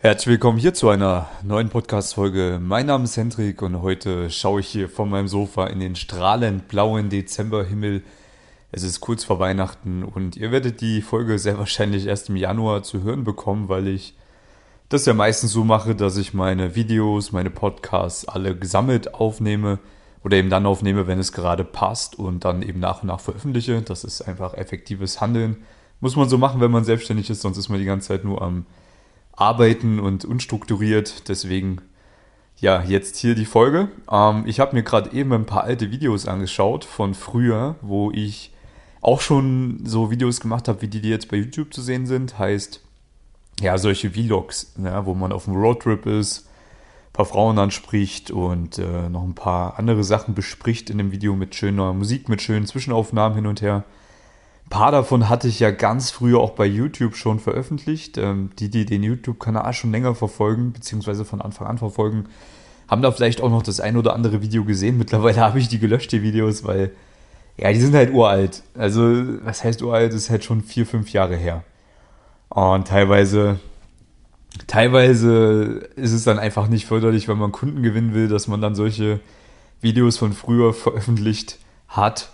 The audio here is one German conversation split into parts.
Herzlich willkommen hier zu einer neuen Podcast-Folge. Mein Name ist Hendrik und heute schaue ich hier von meinem Sofa in den strahlend blauen Dezemberhimmel. Es ist kurz vor Weihnachten und ihr werdet die Folge sehr wahrscheinlich erst im Januar zu hören bekommen, weil ich das ja meistens so mache, dass ich meine Videos, meine Podcasts alle gesammelt aufnehme oder eben dann aufnehme, wenn es gerade passt und dann eben nach und nach veröffentliche. Das ist einfach effektives Handeln. Muss man so machen, wenn man selbstständig ist, sonst ist man die ganze Zeit nur am arbeiten und unstrukturiert. Deswegen, ja, jetzt hier die Folge. Ähm, ich habe mir gerade eben ein paar alte Videos angeschaut von früher, wo ich auch schon so Videos gemacht habe, wie die, die jetzt bei YouTube zu sehen sind. Heißt, ja, solche Vlogs, ja, wo man auf dem Roadtrip ist, ein paar Frauen anspricht und äh, noch ein paar andere Sachen bespricht in dem Video mit schöner Musik, mit schönen Zwischenaufnahmen hin und her. Ein paar davon hatte ich ja ganz früher auch bei YouTube schon veröffentlicht. Ähm, die, die den YouTube-Kanal schon länger verfolgen, beziehungsweise von Anfang an verfolgen, haben da vielleicht auch noch das ein oder andere Video gesehen. Mittlerweile habe ich die gelöscht, die Videos, weil, ja, die sind halt uralt. Also, was heißt uralt? Das ist halt schon vier, fünf Jahre her. Und teilweise, teilweise ist es dann einfach nicht förderlich, wenn man Kunden gewinnen will, dass man dann solche Videos von früher veröffentlicht hat.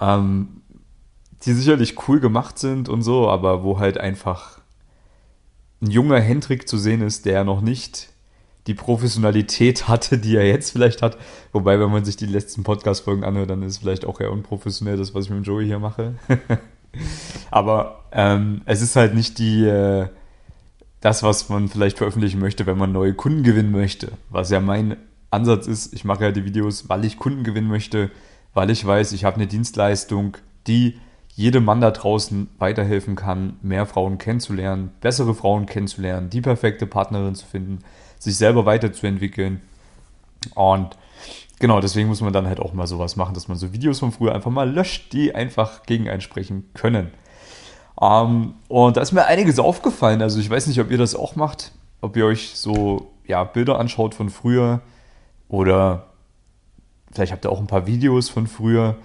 Ähm, die sicherlich cool gemacht sind und so, aber wo halt einfach ein junger Hendrik zu sehen ist, der noch nicht die Professionalität hatte, die er jetzt vielleicht hat. Wobei, wenn man sich die letzten Podcast-Folgen anhört, dann ist vielleicht auch eher unprofessionell, das, was ich mit Joey hier mache. aber ähm, es ist halt nicht die, äh, das, was man vielleicht veröffentlichen möchte, wenn man neue Kunden gewinnen möchte. Was ja mein Ansatz ist, ich mache ja die Videos, weil ich Kunden gewinnen möchte, weil ich weiß, ich habe eine Dienstleistung, die jedem Mann da draußen weiterhelfen kann, mehr Frauen kennenzulernen, bessere Frauen kennenzulernen, die perfekte Partnerin zu finden, sich selber weiterzuentwickeln. Und genau, deswegen muss man dann halt auch mal sowas machen, dass man so Videos von früher einfach mal löscht, die einfach gegen einsprechen können. Um, und da ist mir einiges aufgefallen. Also ich weiß nicht, ob ihr das auch macht, ob ihr euch so ja, Bilder anschaut von früher oder vielleicht habt ihr auch ein paar Videos von früher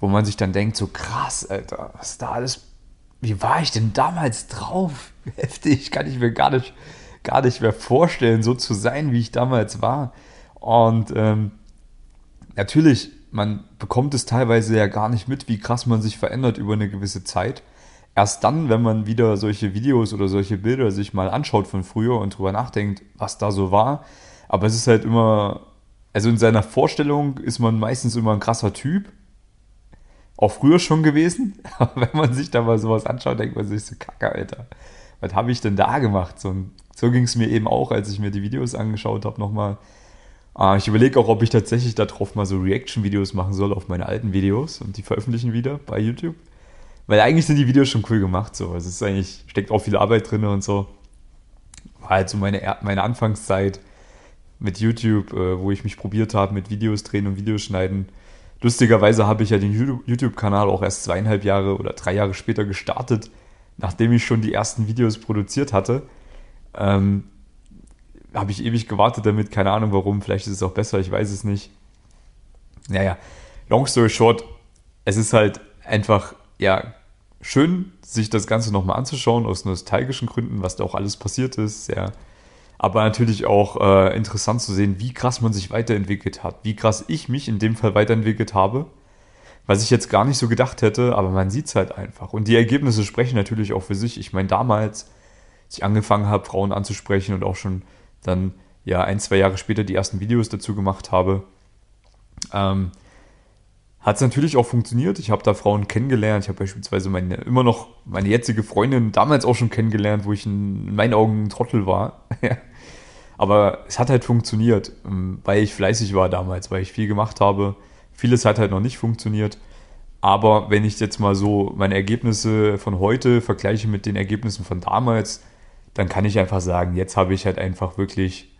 wo man sich dann denkt, so krass, Alter, was da alles, wie war ich denn damals drauf? Heftig, kann ich mir gar nicht, gar nicht mehr vorstellen, so zu sein, wie ich damals war. Und ähm, natürlich, man bekommt es teilweise ja gar nicht mit, wie krass man sich verändert über eine gewisse Zeit. Erst dann, wenn man wieder solche Videos oder solche Bilder sich mal anschaut von früher und drüber nachdenkt, was da so war. Aber es ist halt immer, also in seiner Vorstellung ist man meistens immer ein krasser Typ auch früher schon gewesen. Aber wenn man sich da mal sowas anschaut, denkt man sich so, kacke, Alter. Was habe ich denn da gemacht? So, so ging es mir eben auch, als ich mir die Videos angeschaut habe, nochmal. Äh, ich überlege auch, ob ich tatsächlich darauf mal so Reaction-Videos machen soll auf meine alten Videos und die veröffentlichen wieder bei YouTube. Weil eigentlich sind die Videos schon cool gemacht, so. Es ist eigentlich, steckt auch viel Arbeit drin und so. War halt so meine, meine Anfangszeit mit YouTube, äh, wo ich mich probiert habe mit Videos drehen und Videos schneiden Lustigerweise habe ich ja den YouTube-Kanal auch erst zweieinhalb Jahre oder drei Jahre später gestartet, nachdem ich schon die ersten Videos produziert hatte. Ähm, habe ich ewig gewartet damit, keine Ahnung warum, vielleicht ist es auch besser, ich weiß es nicht. Naja, long story short, es ist halt einfach, ja, schön, sich das Ganze nochmal anzuschauen, aus nostalgischen Gründen, was da auch alles passiert ist, sehr aber natürlich auch äh, interessant zu sehen, wie krass man sich weiterentwickelt hat, wie krass ich mich in dem Fall weiterentwickelt habe, was ich jetzt gar nicht so gedacht hätte, aber man sieht es halt einfach. Und die Ergebnisse sprechen natürlich auch für sich. Ich meine, damals, als ich angefangen habe, Frauen anzusprechen und auch schon dann ja ein, zwei Jahre später die ersten Videos dazu gemacht habe, ähm, hat es natürlich auch funktioniert. Ich habe da Frauen kennengelernt. Ich habe beispielsweise meine, immer noch meine jetzige Freundin damals auch schon kennengelernt, wo ich in, in meinen Augen ein Trottel war. Aber es hat halt funktioniert, ähm, weil ich fleißig war damals, weil ich viel gemacht habe. Vieles hat halt noch nicht funktioniert. Aber wenn ich jetzt mal so meine Ergebnisse von heute vergleiche mit den Ergebnissen von damals, dann kann ich einfach sagen, jetzt habe ich halt einfach wirklich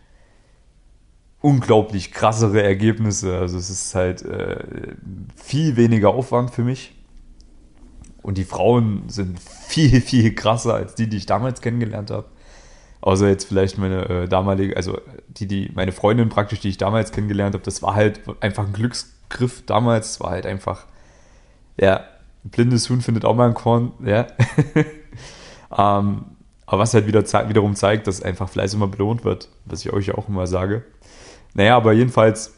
unglaublich krassere Ergebnisse. Also es ist halt äh, viel weniger Aufwand für mich. Und die Frauen sind viel, viel krasser als die, die ich damals kennengelernt habe. Außer jetzt vielleicht meine äh, damalige, also die, die, meine Freundin praktisch, die ich damals kennengelernt habe, das war halt einfach ein Glücksgriff damals. Es war halt einfach, ja, ein blindes Huhn findet auch mal ein Korn, ja. ähm, Aber was halt wieder wiederum zeigt, dass einfach Fleiß immer belohnt wird, was ich euch ja auch immer sage. Naja, aber jedenfalls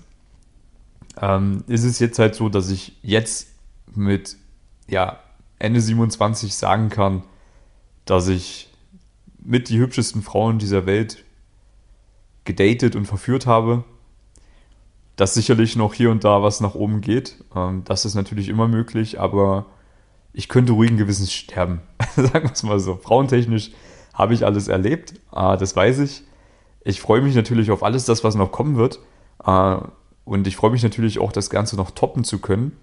ähm, ist es jetzt halt so, dass ich jetzt mit ja, Ende 27 sagen kann, dass ich mit die hübschesten Frauen dieser Welt gedatet und verführt habe. Dass sicherlich noch hier und da was nach oben geht. Ähm, das ist natürlich immer möglich, aber ich könnte ruhigen Gewissens sterben. Sagen wir es mal so. Frauentechnisch habe ich alles erlebt, äh, das weiß ich. Ich freue mich natürlich auf alles das, was noch kommen wird. Äh, und ich freue mich natürlich auch, das Ganze noch toppen zu können.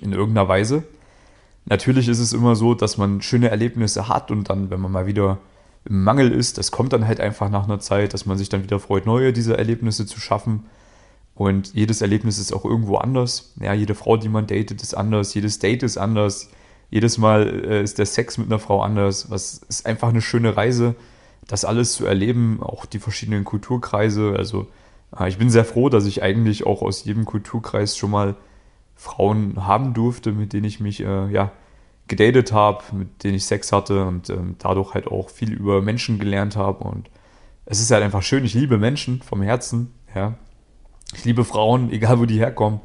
In irgendeiner Weise. Natürlich ist es immer so, dass man schöne Erlebnisse hat und dann, wenn man mal wieder im Mangel ist, das kommt dann halt einfach nach einer Zeit, dass man sich dann wieder freut, neue dieser Erlebnisse zu schaffen. Und jedes Erlebnis ist auch irgendwo anders. Ja, jede Frau, die man datet, ist anders. Jedes Date ist anders. Jedes Mal äh, ist der Sex mit einer Frau anders. Was ist einfach eine schöne Reise, das alles zu erleben, auch die verschiedenen Kulturkreise. Also äh, ich bin sehr froh, dass ich eigentlich auch aus jedem Kulturkreis schon mal Frauen haben durfte, mit denen ich mich äh, ja gedatet habe, mit denen ich Sex hatte und ähm, dadurch halt auch viel über Menschen gelernt habe. Und es ist halt einfach schön. Ich liebe Menschen vom Herzen. Ja, ich liebe Frauen, egal wo die herkommen.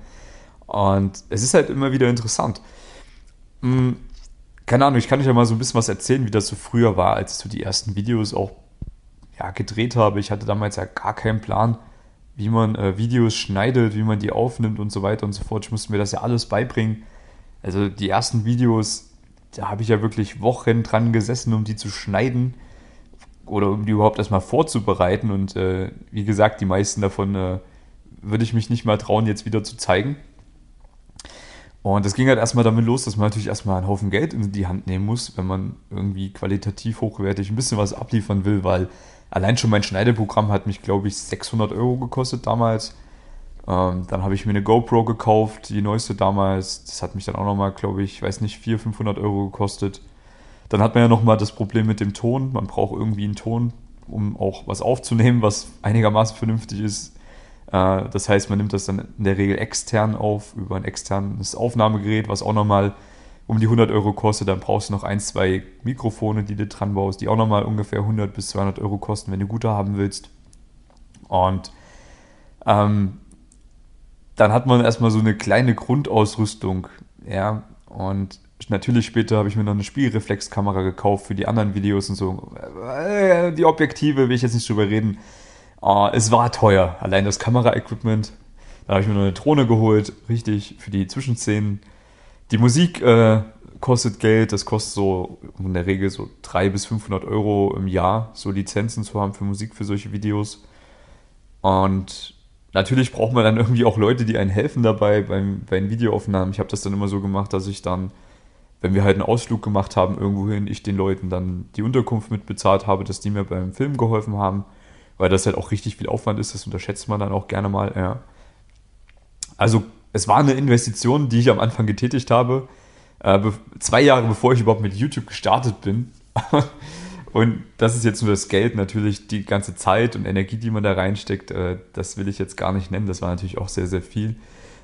Und es ist halt immer wieder interessant. Hm, keine Ahnung, ich kann euch ja mal so ein bisschen was erzählen, wie das so früher war, als ich so die ersten Videos auch ja, gedreht habe. Ich hatte damals ja gar keinen Plan, wie man äh, Videos schneidet, wie man die aufnimmt und so weiter und so fort. Ich musste mir das ja alles beibringen. Also die ersten Videos, da habe ich ja wirklich Wochen dran gesessen, um die zu schneiden oder um die überhaupt erstmal vorzubereiten. Und äh, wie gesagt, die meisten davon äh, würde ich mich nicht mal trauen, jetzt wieder zu zeigen. Und das ging halt erstmal damit los, dass man natürlich erstmal einen Haufen Geld in die Hand nehmen muss, wenn man irgendwie qualitativ hochwertig ein bisschen was abliefern will, weil allein schon mein Schneideprogramm hat mich, glaube ich, 600 Euro gekostet damals. Ähm, dann habe ich mir eine GoPro gekauft, die neueste damals. Das hat mich dann auch nochmal, glaube ich, weiß nicht, 400, 500 Euro gekostet. Dann hat man ja nochmal das Problem mit dem Ton. Man braucht irgendwie einen Ton, um auch was aufzunehmen, was einigermaßen vernünftig ist. Äh, das heißt, man nimmt das dann in der Regel extern auf, über ein externes Aufnahmegerät, was auch nochmal um die 100 Euro kostet. Dann brauchst du noch ein, zwei Mikrofone, die du dran baust, die auch nochmal ungefähr 100 bis 200 Euro kosten, wenn du gute haben willst. Und ähm, dann hat man erstmal so eine kleine Grundausrüstung, ja, und natürlich später habe ich mir noch eine Spielreflexkamera gekauft für die anderen Videos und so. Äh, die Objektive will ich jetzt nicht drüber reden. Uh, es war teuer, allein das Kameraequipment. Da habe ich mir noch eine Drohne geholt, richtig, für die Zwischenszenen. Die Musik äh, kostet Geld, das kostet so in der Regel so 300 bis 500 Euro im Jahr, so Lizenzen zu haben für Musik für solche Videos. Und natürlich braucht man dann irgendwie auch Leute, die einen helfen dabei beim, bei den Videoaufnahmen. Ich habe das dann immer so gemacht, dass ich dann, wenn wir halt einen Ausflug gemacht haben irgendwohin, ich den Leuten dann die Unterkunft mitbezahlt habe, dass die mir beim Film geholfen haben weil das halt auch richtig viel Aufwand ist, das unterschätzt man dann auch gerne mal. Ja. Also es war eine Investition, die ich am Anfang getätigt habe, äh, zwei Jahre bevor ich überhaupt mit YouTube gestartet bin. und das ist jetzt nur das Geld, natürlich die ganze Zeit und Energie, die man da reinsteckt, äh, das will ich jetzt gar nicht nennen, das war natürlich auch sehr, sehr viel.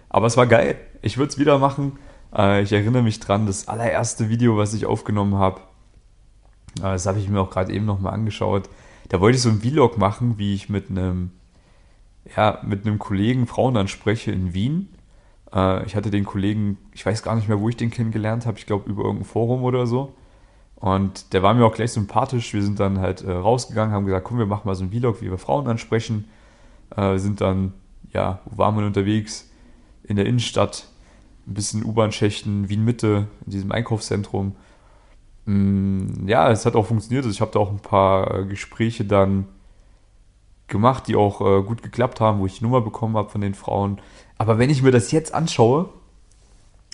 Aber es war geil, ich würde es wieder machen. Äh, ich erinnere mich dran, das allererste Video, was ich aufgenommen habe, äh, das habe ich mir auch gerade eben nochmal angeschaut, da wollte ich so ein Vlog machen, wie ich mit einem, ja, mit einem Kollegen Frauen anspreche in Wien. Ich hatte den Kollegen, ich weiß gar nicht mehr, wo ich den kennengelernt habe, ich glaube über irgendein Forum oder so. Und der war mir auch gleich sympathisch. Wir sind dann halt äh, rausgegangen, haben gesagt, komm, wir machen mal so ein Vlog, wie wir Frauen ansprechen. Äh, wir sind dann, ja, wo waren wir unterwegs? In der Innenstadt, ein bisschen U-Bahn-Schächten, Wien-Mitte, in diesem Einkaufszentrum. Mm, ja, es hat auch funktioniert. Also ich habe da auch ein paar äh, Gespräche dann gemacht, die auch äh, gut geklappt haben, wo ich die Nummer bekommen habe von den Frauen. Aber wenn ich mir das jetzt anschaue,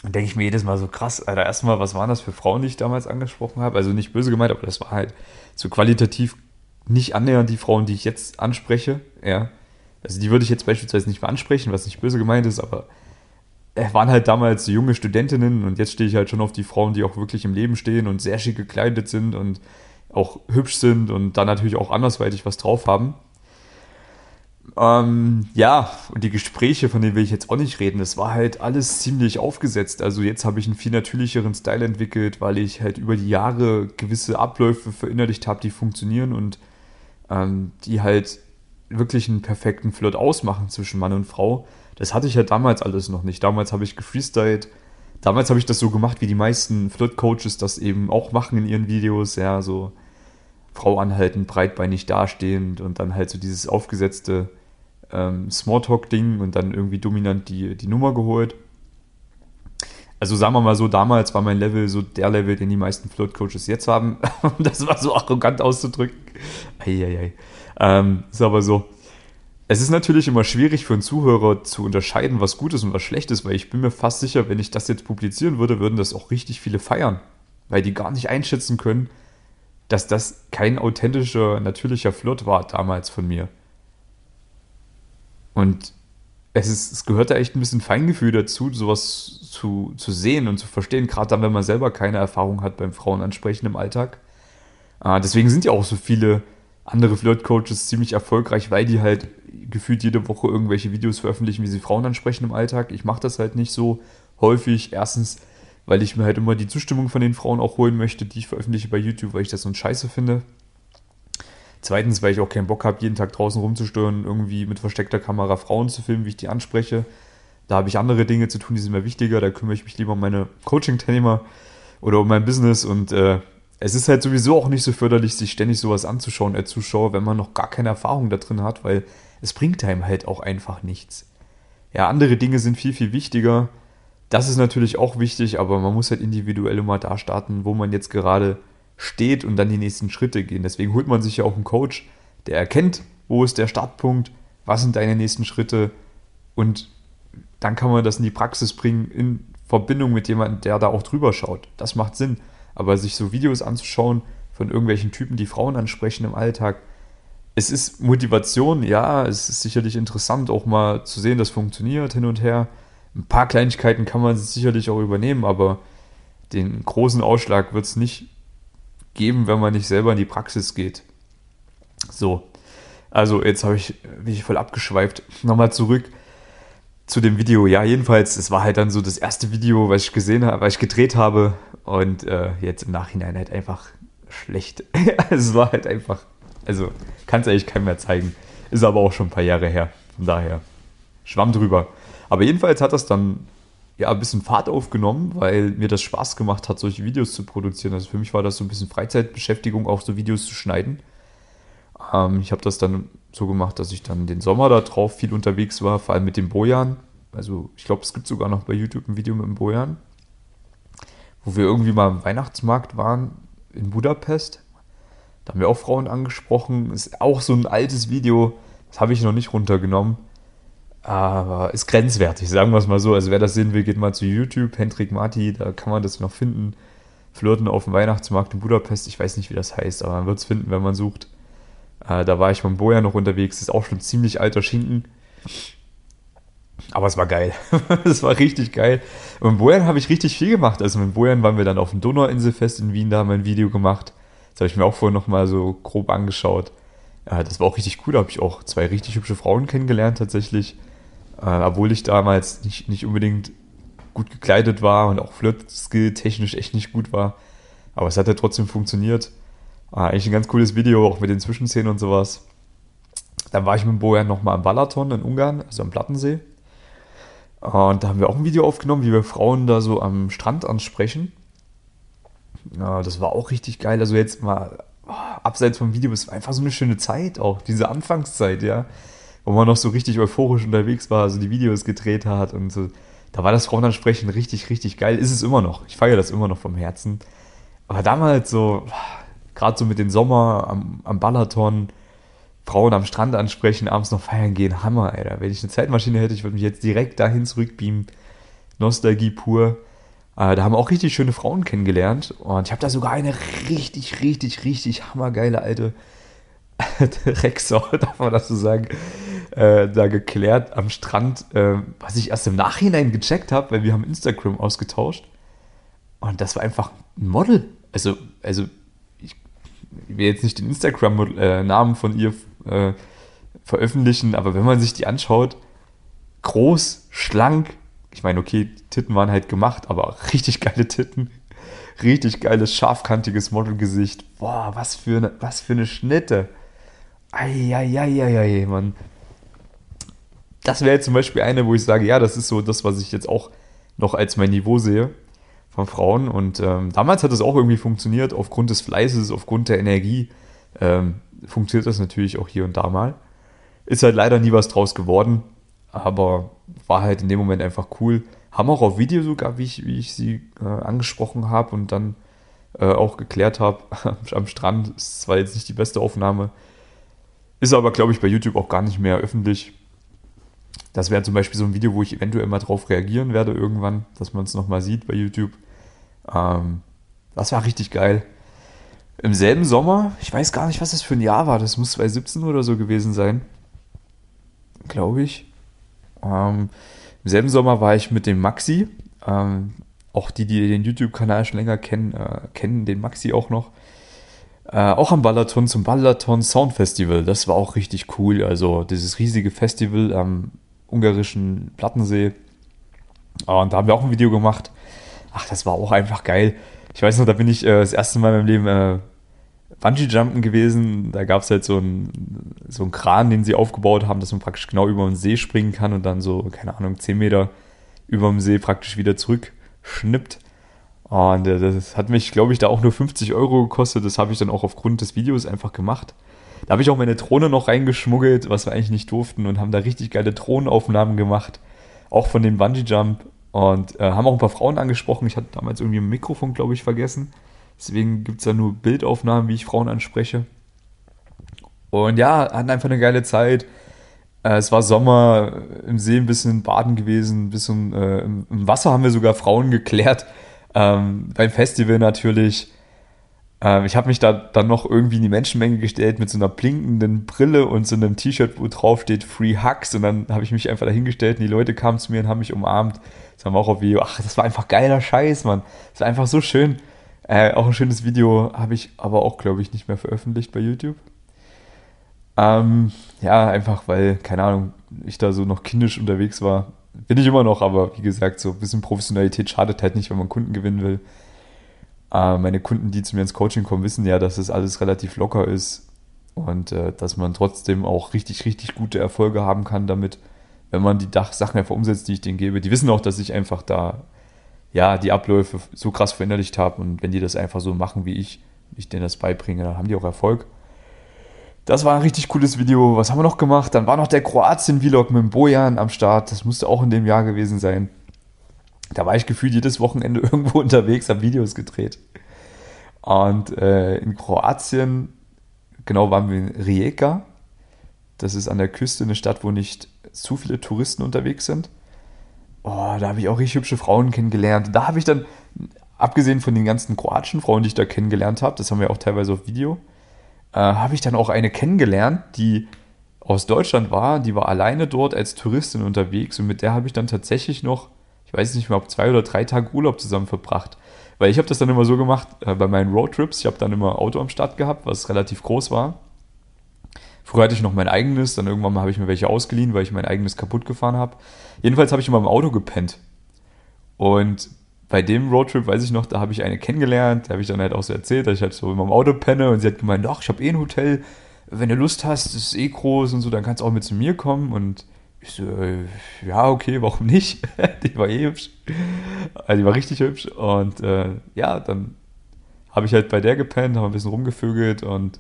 denke ich mir jedes Mal so krass, Alter, erstmal, was waren das für Frauen, die ich damals angesprochen habe? Also nicht böse gemeint, aber das war halt so qualitativ nicht annähernd die Frauen, die ich jetzt anspreche. Ja. Also die würde ich jetzt beispielsweise nicht mehr ansprechen, was nicht böse gemeint ist, aber waren halt damals junge Studentinnen und jetzt stehe ich halt schon auf die Frauen, die auch wirklich im Leben stehen und sehr schick gekleidet sind und auch hübsch sind und dann natürlich auch andersweitig was drauf haben. Ähm, ja, und die Gespräche, von denen will ich jetzt auch nicht reden, das war halt alles ziemlich aufgesetzt. Also jetzt habe ich einen viel natürlicheren Style entwickelt, weil ich halt über die Jahre gewisse Abläufe verinnerlicht habe, die funktionieren und ähm, die halt wirklich einen perfekten Flirt ausmachen zwischen Mann und Frau. Das hatte ich ja damals alles noch nicht. Damals habe ich gefreestylt. Damals habe ich das so gemacht, wie die meisten Flirt-Coaches das eben auch machen in ihren Videos. Ja, so Frau anhalten, breitbeinig dastehend und dann halt so dieses aufgesetzte ähm, Smalltalk-Ding und dann irgendwie dominant die, die Nummer geholt. Also sagen wir mal so, damals war mein Level so der Level, den die meisten Flirt-Coaches jetzt haben. das war so arrogant auszudrücken. Eieiei. Ähm, ist aber so. Es ist natürlich immer schwierig für einen Zuhörer zu unterscheiden, was gut ist und was schlecht ist, weil ich bin mir fast sicher, wenn ich das jetzt publizieren würde, würden das auch richtig viele feiern. Weil die gar nicht einschätzen können, dass das kein authentischer, natürlicher Flirt war damals von mir. Und es, ist, es gehört da echt ein bisschen Feingefühl dazu, sowas zu, zu sehen und zu verstehen, gerade dann, wenn man selber keine Erfahrung hat beim Frauenansprechen im Alltag. Äh, deswegen sind ja auch so viele andere Flirt-Coaches ziemlich erfolgreich, weil die halt gefühlt jede Woche irgendwelche Videos veröffentlichen, wie sie Frauen ansprechen im Alltag. Ich mache das halt nicht so häufig. Erstens, weil ich mir halt immer die Zustimmung von den Frauen auch holen möchte, die ich veröffentliche bei YouTube, weil ich das so ein Scheiße finde. Zweitens, weil ich auch keinen Bock habe, jeden Tag draußen rumzustören, irgendwie mit versteckter Kamera Frauen zu filmen, wie ich die anspreche. Da habe ich andere Dinge zu tun, die sind mir wichtiger. Da kümmere ich mich lieber um meine Coaching-Teilnehmer oder um mein Business. Und äh, es ist halt sowieso auch nicht so förderlich, sich ständig sowas anzuschauen als Zuschauer, wenn man noch gar keine Erfahrung da drin hat, weil es bringt einem halt auch einfach nichts. Ja, andere Dinge sind viel, viel wichtiger. Das ist natürlich auch wichtig, aber man muss halt individuell immer da starten, wo man jetzt gerade steht und dann die nächsten Schritte gehen. Deswegen holt man sich ja auch einen Coach, der erkennt, wo ist der Startpunkt, was sind deine nächsten Schritte und dann kann man das in die Praxis bringen in Verbindung mit jemandem, der da auch drüber schaut. Das macht Sinn. Aber sich so Videos anzuschauen von irgendwelchen Typen, die Frauen ansprechen im Alltag, es ist Motivation, ja, es ist sicherlich interessant, auch mal zu sehen, das funktioniert hin und her. Ein paar Kleinigkeiten kann man sicherlich auch übernehmen, aber den großen Ausschlag wird es nicht geben, wenn man nicht selber in die Praxis geht. So, also jetzt habe ich, bin ich voll abgeschweift. Nochmal zurück zu dem Video. Ja, jedenfalls, es war halt dann so das erste Video, was ich gesehen habe, was ich gedreht habe und äh, jetzt im Nachhinein halt einfach schlecht. es war halt einfach, also kann es eigentlich keinem mehr zeigen. Ist aber auch schon ein paar Jahre her. Von daher, schwamm drüber. Aber jedenfalls hat das dann ja ein bisschen Fahrt aufgenommen, weil mir das Spaß gemacht hat, solche Videos zu produzieren. Also für mich war das so ein bisschen Freizeitbeschäftigung, auch so Videos zu schneiden. Ähm, ich habe das dann so gemacht, dass ich dann den Sommer da drauf viel unterwegs war, vor allem mit dem Bojan. Also ich glaube, es gibt sogar noch bei YouTube ein Video mit dem Bojan, wo wir irgendwie mal im Weihnachtsmarkt waren in Budapest. Da haben wir auch Frauen angesprochen. Ist auch so ein altes Video, das habe ich noch nicht runtergenommen aber ist grenzwertig, sagen wir es mal so. Also wer das sehen will, geht mal zu YouTube, Hendrik Marti, da kann man das noch finden. Flirten auf dem Weihnachtsmarkt in Budapest, ich weiß nicht, wie das heißt, aber man wird es finden, wenn man sucht. Äh, da war ich mit Boja noch unterwegs, ist auch schon ziemlich alter Schinken. Aber es war geil. es war richtig geil. Und mit Bojan habe ich richtig viel gemacht. Also mit Bojan waren wir dann auf dem Donauinselfest in Wien, da haben wir ein Video gemacht. Das habe ich mir auch vorher nochmal so grob angeschaut. Ja, das war auch richtig cool. Da habe ich auch zwei richtig hübsche Frauen kennengelernt tatsächlich. Äh, obwohl ich damals nicht, nicht unbedingt gut gekleidet war und auch Flirt-Skill technisch echt nicht gut war. Aber es hat ja trotzdem funktioniert. Äh, eigentlich ein ganz cooles Video, auch mit den Zwischenszenen und sowas. Dann war ich mit Bojan nochmal am Balaton in Ungarn, also am Plattensee. Und da haben wir auch ein Video aufgenommen, wie wir Frauen da so am Strand ansprechen. Ja, das war auch richtig geil. Also jetzt mal oh, abseits vom Video, es war einfach so eine schöne Zeit auch, diese Anfangszeit, ja wo man noch so richtig euphorisch unterwegs war, so die Videos gedreht hat und so. Da war das Frauenansprechen richtig, richtig geil. Ist es immer noch. Ich feiere das immer noch vom Herzen. Aber damals so, gerade so mit dem Sommer am, am Balaton, Frauen am Strand ansprechen, abends noch feiern gehen, Hammer, Alter. Wenn ich eine Zeitmaschine hätte, ich würde mich jetzt direkt dahin zurückbeamen. Nostalgie pur. Äh, da haben wir auch richtig schöne Frauen kennengelernt. Und ich habe da sogar eine richtig, richtig, richtig hammergeile alte Rexau, darf man das so sagen, äh, da geklärt am Strand, äh, was ich erst im Nachhinein gecheckt habe, weil wir haben Instagram ausgetauscht. Und das war einfach ein Model. Also, also ich will jetzt nicht den Instagram-Namen von ihr äh, veröffentlichen, aber wenn man sich die anschaut, groß, schlank, ich meine, okay, Titten waren halt gemacht, aber richtig geile Titten. Richtig geiles, scharfkantiges Modelgesicht. Boah, was für eine, was für eine Schnitte. Eieieiei, Mann. Das wäre jetzt zum Beispiel eine, wo ich sage, ja, das ist so das, was ich jetzt auch noch als mein Niveau sehe von Frauen. Und ähm, damals hat es auch irgendwie funktioniert, aufgrund des Fleißes, aufgrund der Energie. Ähm, funktioniert das natürlich auch hier und da mal. Ist halt leider nie was draus geworden, aber war halt in dem Moment einfach cool. Haben auch auf Video sogar, wie ich, wie ich sie äh, angesprochen habe und dann äh, auch geklärt habe, am Strand. Ist zwar jetzt nicht die beste Aufnahme, ist aber, glaube ich, bei YouTube auch gar nicht mehr öffentlich. Das wäre zum Beispiel so ein Video, wo ich eventuell mal drauf reagieren werde irgendwann, dass man es nochmal sieht bei YouTube. Ähm, das war richtig geil. Im selben Sommer, ich weiß gar nicht, was das für ein Jahr war, das muss 2017 oder so gewesen sein. Glaube ich. Ähm, Im selben Sommer war ich mit dem Maxi. Ähm, auch die, die den YouTube-Kanal schon länger kennen, äh, kennen den Maxi auch noch. Äh, auch am Balaton zum Balaton Sound Festival. Das war auch richtig cool. Also dieses riesige Festival am ungarischen Plattensee. Und da haben wir auch ein Video gemacht. Ach, das war auch einfach geil. Ich weiß noch, da bin ich äh, das erste Mal in meinem Leben äh, Bungee-Jumpen gewesen. Da gab es halt so einen so Kran, den sie aufgebaut haben, dass man praktisch genau über den See springen kann und dann so, keine Ahnung, 10 Meter über dem See praktisch wieder zurückschnippt. Und äh, das hat mich, glaube ich, da auch nur 50 Euro gekostet. Das habe ich dann auch aufgrund des Videos einfach gemacht. Da habe ich auch meine Drohne noch reingeschmuggelt, was wir eigentlich nicht durften und haben da richtig geile Drohnenaufnahmen gemacht. Auch von dem Bungee Jump. Und äh, haben auch ein paar Frauen angesprochen. Ich hatte damals irgendwie ein Mikrofon, glaube ich, vergessen. Deswegen gibt es da nur Bildaufnahmen, wie ich Frauen anspreche. Und ja, hatten einfach eine geile Zeit. Äh, es war Sommer, im See ein bisschen baden gewesen, ein bisschen äh, im, Wasser haben wir sogar Frauen geklärt. Ähm, beim Festival natürlich. Ähm, ich habe mich da dann noch irgendwie in die Menschenmenge gestellt mit so einer blinkenden Brille und so einem T-Shirt, wo drauf steht Free Hugs. Und dann habe ich mich einfach dahingestellt und die Leute kamen zu mir und haben mich umarmt. Das haben wir auch auf Video. Ach, das war einfach geiler Scheiß, Mann. Das war einfach so schön. Äh, auch ein schönes Video habe ich aber auch, glaube ich, nicht mehr veröffentlicht bei YouTube. Ähm, ja, einfach weil, keine Ahnung, ich da so noch kindisch unterwegs war. Bin ich immer noch, aber wie gesagt, so ein bisschen Professionalität schadet halt nicht, wenn man Kunden gewinnen will. Äh, meine Kunden, die zu mir ins Coaching kommen, wissen ja, dass das alles relativ locker ist und äh, dass man trotzdem auch richtig, richtig gute Erfolge haben kann damit, wenn man die Sachen einfach umsetzt, die ich denen gebe. Die wissen auch, dass ich einfach da ja, die Abläufe so krass verinnerlicht habe und wenn die das einfach so machen wie ich, ich denen das beibringe, dann haben die auch Erfolg. Das war ein richtig cooles Video. Was haben wir noch gemacht? Dann war noch der Kroatien-Vlog mit dem Bojan am Start. Das musste auch in dem Jahr gewesen sein. Da war ich gefühlt jedes Wochenende irgendwo unterwegs, habe Videos gedreht. Und äh, in Kroatien, genau waren wir in Rijeka. Das ist an der Küste eine Stadt, wo nicht zu viele Touristen unterwegs sind. Oh, da habe ich auch richtig hübsche Frauen kennengelernt. Da habe ich dann, abgesehen von den ganzen kroatischen Frauen, die ich da kennengelernt habe, das haben wir auch teilweise auf Video, äh, habe ich dann auch eine kennengelernt, die aus Deutschland war, die war alleine dort als Touristin unterwegs und mit der habe ich dann tatsächlich noch, ich weiß nicht mehr, ob zwei oder drei Tage Urlaub zusammen verbracht. Weil ich habe das dann immer so gemacht äh, bei meinen Roadtrips. Ich habe dann immer Auto am Start gehabt, was relativ groß war. Früher hatte ich noch mein eigenes, dann irgendwann mal habe ich mir welche ausgeliehen, weil ich mein eigenes kaputt gefahren habe. Jedenfalls habe ich immer im Auto gepennt. Und bei dem Roadtrip weiß ich noch, da habe ich eine kennengelernt, da habe ich dann halt auch so erzählt, dass ich halt so in meinem Auto penne und sie hat gemeint, ach, ich habe eh ein Hotel, wenn du Lust hast, das ist eh groß und so, dann kannst du auch mit zu mir kommen und ich so, äh, ja, okay, warum nicht? die war eh hübsch. Also die war richtig hübsch und äh, ja, dann habe ich halt bei der gepennt, habe ein bisschen rumgevögelt und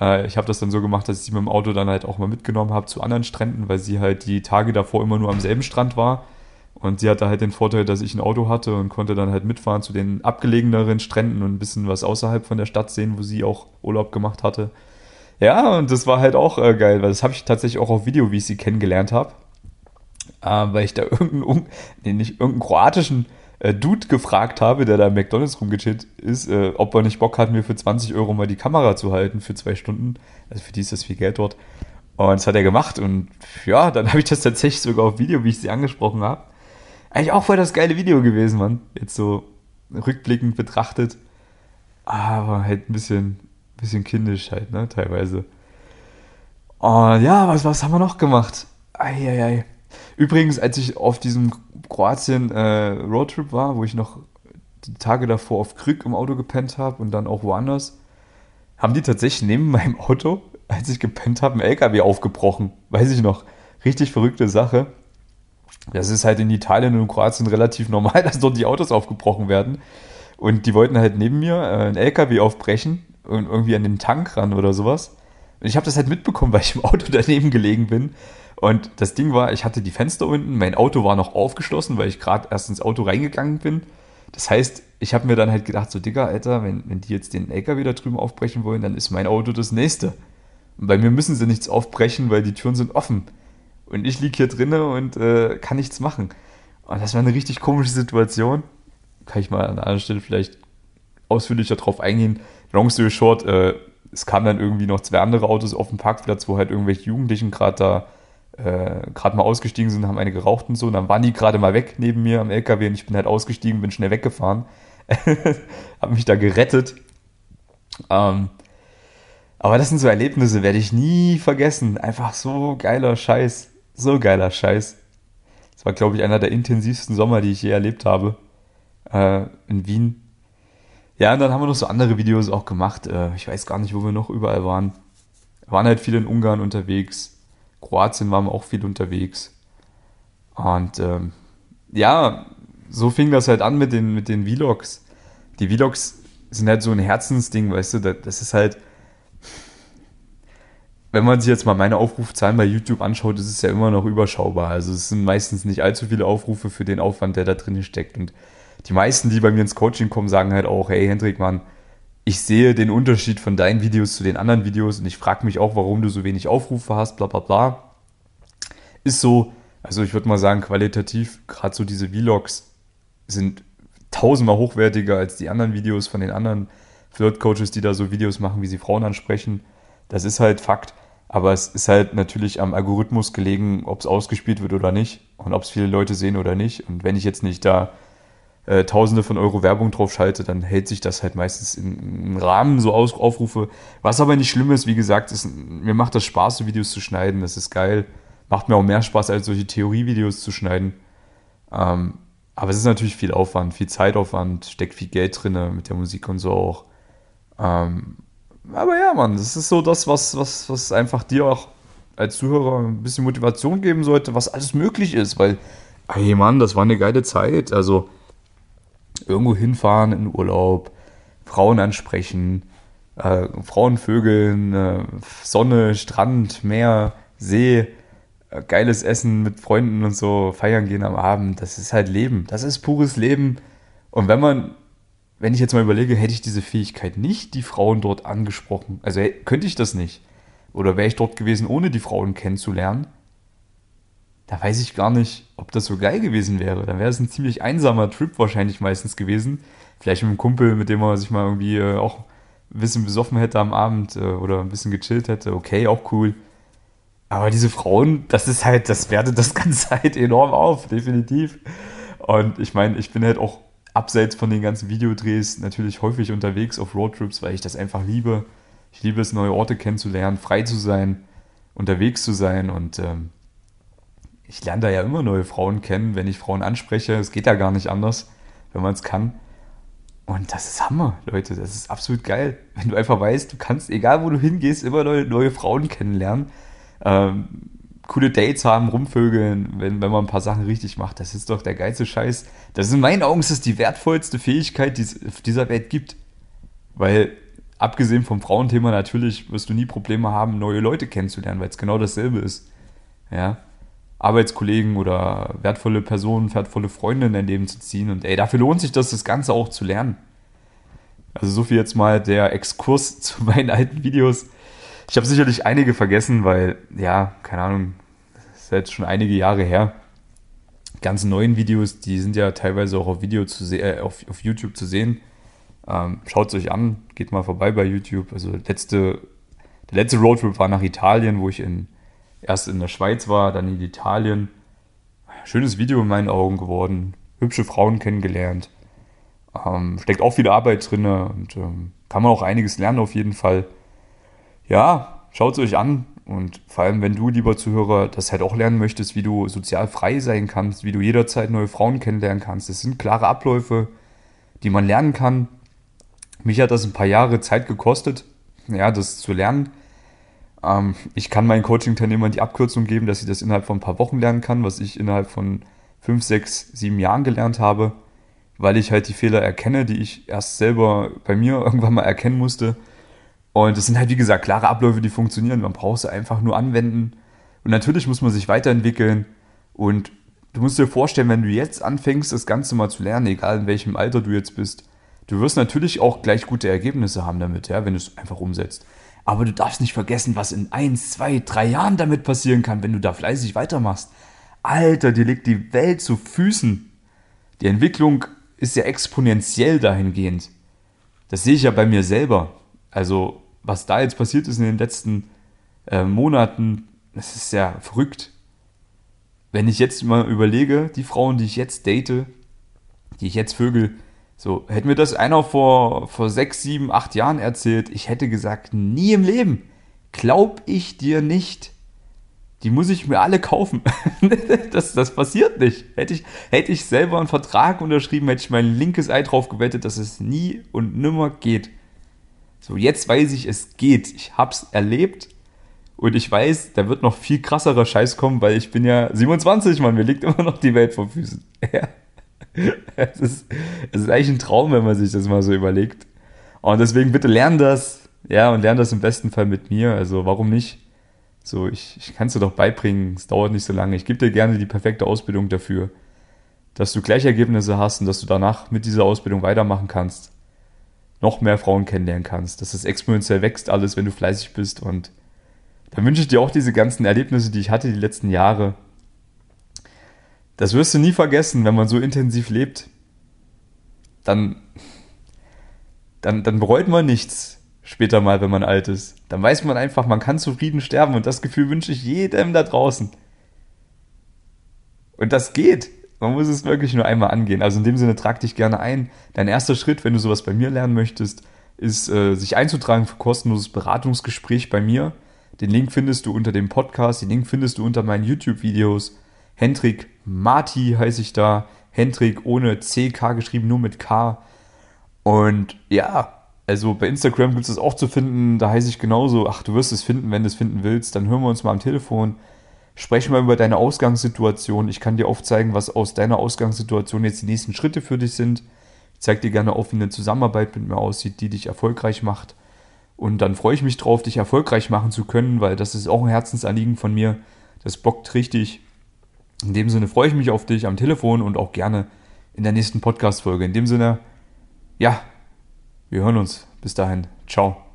äh, ich habe das dann so gemacht, dass ich sie mit dem Auto dann halt auch mal mitgenommen habe zu anderen Stränden, weil sie halt die Tage davor immer nur am selben Strand war. Und sie hatte halt den Vorteil, dass ich ein Auto hatte und konnte dann halt mitfahren zu den abgelegeneren Stränden und ein bisschen was außerhalb von der Stadt sehen, wo sie auch Urlaub gemacht hatte. Ja, und das war halt auch äh, geil, weil das habe ich tatsächlich auch auf Video, wie ich sie kennengelernt habe. Äh, weil ich da irgendeinen, nee, nicht irgendeinen kroatischen äh, Dude gefragt habe, der da im McDonalds rumgechillt ist, äh, ob er nicht Bock hat, mir für 20 Euro mal die Kamera zu halten für zwei Stunden. Also für die ist das viel Geld dort. Und das hat er gemacht. Und ja, dann habe ich das tatsächlich sogar auf Video, wie ich sie angesprochen habe. Eigentlich auch voll das geile Video gewesen, Mann. Jetzt so rückblickend betrachtet. Aber halt ein bisschen, bisschen kindisch halt, ne, teilweise. Und ja, was, was haben wir noch gemacht? Eieiei. Übrigens, als ich auf diesem Kroatien äh, war, wo ich noch die Tage davor auf Krück im Auto gepennt habe und dann auch woanders, haben die tatsächlich neben meinem Auto, als ich gepennt habe, einen LKW aufgebrochen. Weiß ich noch. Richtig verrückte Sache. Das ist halt in Italien und Kroatien relativ normal, dass dort die Autos aufgebrochen werden. Und die wollten halt neben mir äh, einen LKW aufbrechen irgendwie an den Tank ran oder sowas. Und ich habe das halt mitbekommen, weil ich im Auto daneben gelegen bin. Und das Ding war, ich hatte die Fenster unten, mein Auto war noch aufgeschlossen, weil ich gerade erst ins Auto reingegangen bin. Das heißt, ich habe mir dann halt gedacht, so Digga, Alter, wenn, wenn die jetzt den LKW da drüben aufbrechen wollen, dann ist mein Auto das nächste. Und bei mir müssen sie nichts aufbrechen, weil die Türen sind offen. Und ich liege hier drinnen und äh, kann nichts machen. Und das war eine richtig komische Situation. Kann ich mal an einer anderen Stelle vielleicht ausführlicher drauf eingehen. Long story short, äh, es kamen dann irgendwie noch zwei andere Autos auf dem Parkplatz, wo halt irgendwelche Jugendlichen gerade da äh, gerade mal ausgestiegen sind, haben eine geraucht und so. Und dann waren die gerade mal weg neben mir am LKW und ich bin halt ausgestiegen, bin schnell weggefahren. habe mich da gerettet. Ähm, aber das sind so Erlebnisse, werde ich nie vergessen. Einfach so geiler Scheiß. So geiler Scheiß. Das war, glaube ich, einer der intensivsten Sommer, die ich je erlebt habe. Äh, in Wien. Ja, und dann haben wir noch so andere Videos auch gemacht. Äh, ich weiß gar nicht, wo wir noch überall waren. Wir waren halt viel in Ungarn unterwegs. Kroatien waren wir auch viel unterwegs. Und ähm, ja, so fing das halt an mit den, mit den Vlogs. Die Vlogs sind halt so ein Herzensding, weißt du, das ist halt, wenn man sich jetzt mal meine Aufrufzahlen bei YouTube anschaut, ist es ja immer noch überschaubar. Also es sind meistens nicht allzu viele Aufrufe für den Aufwand, der da drin steckt. Und die meisten, die bei mir ins Coaching kommen, sagen halt auch, hey Hendrik, Mann, ich sehe den Unterschied von deinen Videos zu den anderen Videos und ich frage mich auch, warum du so wenig Aufrufe hast, bla bla bla. Ist so, also ich würde mal sagen, qualitativ, gerade so diese Vlogs sind tausendmal hochwertiger als die anderen Videos von den anderen Flirt-Coaches, die da so Videos machen, wie sie Frauen ansprechen. Das ist halt Fakt. Aber es ist halt natürlich am Algorithmus gelegen, ob es ausgespielt wird oder nicht und ob es viele Leute sehen oder nicht. Und wenn ich jetzt nicht da äh, Tausende von Euro Werbung drauf schalte, dann hält sich das halt meistens im Rahmen so Aus Aufrufe. Was aber nicht schlimm ist, wie gesagt, ist, mir macht das Spaß, so Videos zu schneiden. Das ist geil. Macht mir auch mehr Spaß, als solche Theorievideos zu schneiden. Ähm, aber es ist natürlich viel Aufwand, viel Zeitaufwand, steckt viel Geld drin mit der Musik und so auch. Ähm, aber ja, Mann, das ist so das, was, was, was einfach dir auch als Zuhörer ein bisschen Motivation geben sollte, was alles möglich ist, weil, hey Mann, das war eine geile Zeit. Also irgendwo hinfahren in Urlaub, Frauen ansprechen, äh, Frauen vögeln, äh, Sonne, Strand, Meer, See, äh, geiles Essen mit Freunden und so, feiern gehen am Abend, das ist halt Leben. Das ist pures Leben. Und wenn man wenn ich jetzt mal überlege, hätte ich diese Fähigkeit nicht, die Frauen dort angesprochen, also könnte ich das nicht, oder wäre ich dort gewesen, ohne die Frauen kennenzulernen, da weiß ich gar nicht, ob das so geil gewesen wäre. Dann wäre es ein ziemlich einsamer Trip wahrscheinlich meistens gewesen. Vielleicht mit einem Kumpel, mit dem man sich mal irgendwie äh, auch ein bisschen besoffen hätte am Abend äh, oder ein bisschen gechillt hätte. Okay, auch cool. Aber diese Frauen, das ist halt, das wertet das Ganze halt enorm auf, definitiv. Und ich meine, ich bin halt auch abseits von den ganzen Videodrehs natürlich häufig unterwegs auf Roadtrips, weil ich das einfach liebe. Ich liebe es, neue Orte kennenzulernen, frei zu sein, unterwegs zu sein und ähm, ich lerne da ja immer neue Frauen kennen, wenn ich Frauen anspreche. Es geht ja gar nicht anders, wenn man es kann. Und das ist Hammer, Leute. Das ist absolut geil. Wenn du einfach weißt, du kannst, egal wo du hingehst, immer neue, neue Frauen kennenlernen. Ähm, coole Dates haben, rumvögeln, wenn, wenn man ein paar Sachen richtig macht. Das ist doch der geilste Scheiß. Das ist in meinen Augen ist die wertvollste Fähigkeit, die es auf dieser Welt gibt. Weil, abgesehen vom Frauenthema, natürlich wirst du nie Probleme haben, neue Leute kennenzulernen, weil es genau dasselbe ist. Ja. Arbeitskollegen oder wertvolle Personen, wertvolle Freunde in dein Leben zu ziehen. Und ey, dafür lohnt sich das, das Ganze auch zu lernen. Also so viel jetzt mal der Exkurs zu meinen alten Videos. Ich habe sicherlich einige vergessen, weil, ja, keine Ahnung, das ist jetzt schon einige Jahre her. Die ganzen neuen Videos, die sind ja teilweise auch auf Video zu äh, auf, auf YouTube zu sehen. Ähm, Schaut es euch an, geht mal vorbei bei YouTube. Also letzte, der letzte Roadtrip war nach Italien, wo ich in, erst in der Schweiz war, dann in Italien. Schönes Video in meinen Augen geworden. Hübsche Frauen kennengelernt. Ähm, steckt auch viel Arbeit drin und ähm, kann man auch einiges lernen auf jeden Fall ja, schaut es euch an. Und vor allem, wenn du, lieber Zuhörer, das halt auch lernen möchtest, wie du sozial frei sein kannst, wie du jederzeit neue Frauen kennenlernen kannst. Das sind klare Abläufe, die man lernen kann. Mich hat das ein paar Jahre Zeit gekostet, ja, das zu lernen. Ähm, ich kann meinen Coaching-Teilnehmern die Abkürzung geben, dass sie das innerhalb von ein paar Wochen lernen kann, was ich innerhalb von fünf, sechs, sieben Jahren gelernt habe, weil ich halt die Fehler erkenne, die ich erst selber bei mir irgendwann mal erkennen musste und es sind halt, wie gesagt, klare Abläufe, die funktionieren. Man braucht sie einfach nur anwenden. Und natürlich muss man sich weiterentwickeln. Und du musst dir vorstellen, wenn du jetzt anfängst, das Ganze mal zu lernen, egal in welchem Alter du jetzt bist, du wirst natürlich auch gleich gute Ergebnisse haben damit, ja, wenn du es einfach umsetzt. Aber du darfst nicht vergessen, was in eins, zwei, drei Jahren damit passieren kann, wenn du da fleißig weitermachst. Alter, dir liegt die Welt zu Füßen. Die Entwicklung ist ja exponentiell dahingehend. Das sehe ich ja bei mir selber. Also was da jetzt passiert ist in den letzten äh, Monaten, das ist ja verrückt. Wenn ich jetzt mal überlege, die Frauen, die ich jetzt date, die ich jetzt vögel, so, hätte mir das einer vor, vor sechs, sieben, acht Jahren erzählt, ich hätte gesagt, nie im Leben. Glaub ich dir nicht. Die muss ich mir alle kaufen. das, das passiert nicht. Hätte ich, hätte ich selber einen Vertrag unterschrieben, hätte ich mein linkes Ei drauf gewettet, dass es nie und nimmer geht. So, jetzt weiß ich, es geht. Ich hab's erlebt und ich weiß, da wird noch viel krasserer Scheiß kommen, weil ich bin ja 27, Mann, mir liegt immer noch die Welt vor Füßen. es, ist, es ist eigentlich ein Traum, wenn man sich das mal so überlegt. Und deswegen bitte lern das, ja, und lern das im besten Fall mit mir. Also warum nicht? So, ich, ich kann es dir doch beibringen, es dauert nicht so lange. Ich gebe dir gerne die perfekte Ausbildung dafür, dass du gleich Ergebnisse hast und dass du danach mit dieser Ausbildung weitermachen kannst noch mehr Frauen kennenlernen kannst, dass es exponentiell wächst alles, wenn du fleißig bist. Und dann wünsche ich dir auch diese ganzen Erlebnisse, die ich hatte die letzten Jahre. Das wirst du nie vergessen, wenn man so intensiv lebt. Dann, dann, dann bereut man nichts später mal, wenn man alt ist. Dann weiß man einfach, man kann zufrieden sterben und das Gefühl wünsche ich jedem da draußen. Und das geht. Man muss es wirklich nur einmal angehen. Also in dem Sinne trag dich gerne ein. Dein erster Schritt, wenn du sowas bei mir lernen möchtest, ist, äh, sich einzutragen für kostenloses Beratungsgespräch bei mir. Den Link findest du unter dem Podcast, den Link findest du unter meinen YouTube-Videos. Hendrik Marti heiße ich da. Hendrik ohne CK geschrieben, nur mit K. Und ja, also bei Instagram gibt es das auch zu finden. Da heiße ich genauso. Ach, du wirst es finden, wenn du es finden willst. Dann hören wir uns mal am Telefon. Sprechen wir über deine Ausgangssituation. Ich kann dir aufzeigen, was aus deiner Ausgangssituation jetzt die nächsten Schritte für dich sind. Ich zeige dir gerne auf, wie eine Zusammenarbeit mit mir aussieht, die dich erfolgreich macht. Und dann freue ich mich drauf, dich erfolgreich machen zu können, weil das ist auch ein Herzensanliegen von mir. Das bockt richtig. In dem Sinne freue ich mich auf dich am Telefon und auch gerne in der nächsten Podcast-Folge. In dem Sinne, ja, wir hören uns. Bis dahin. Ciao.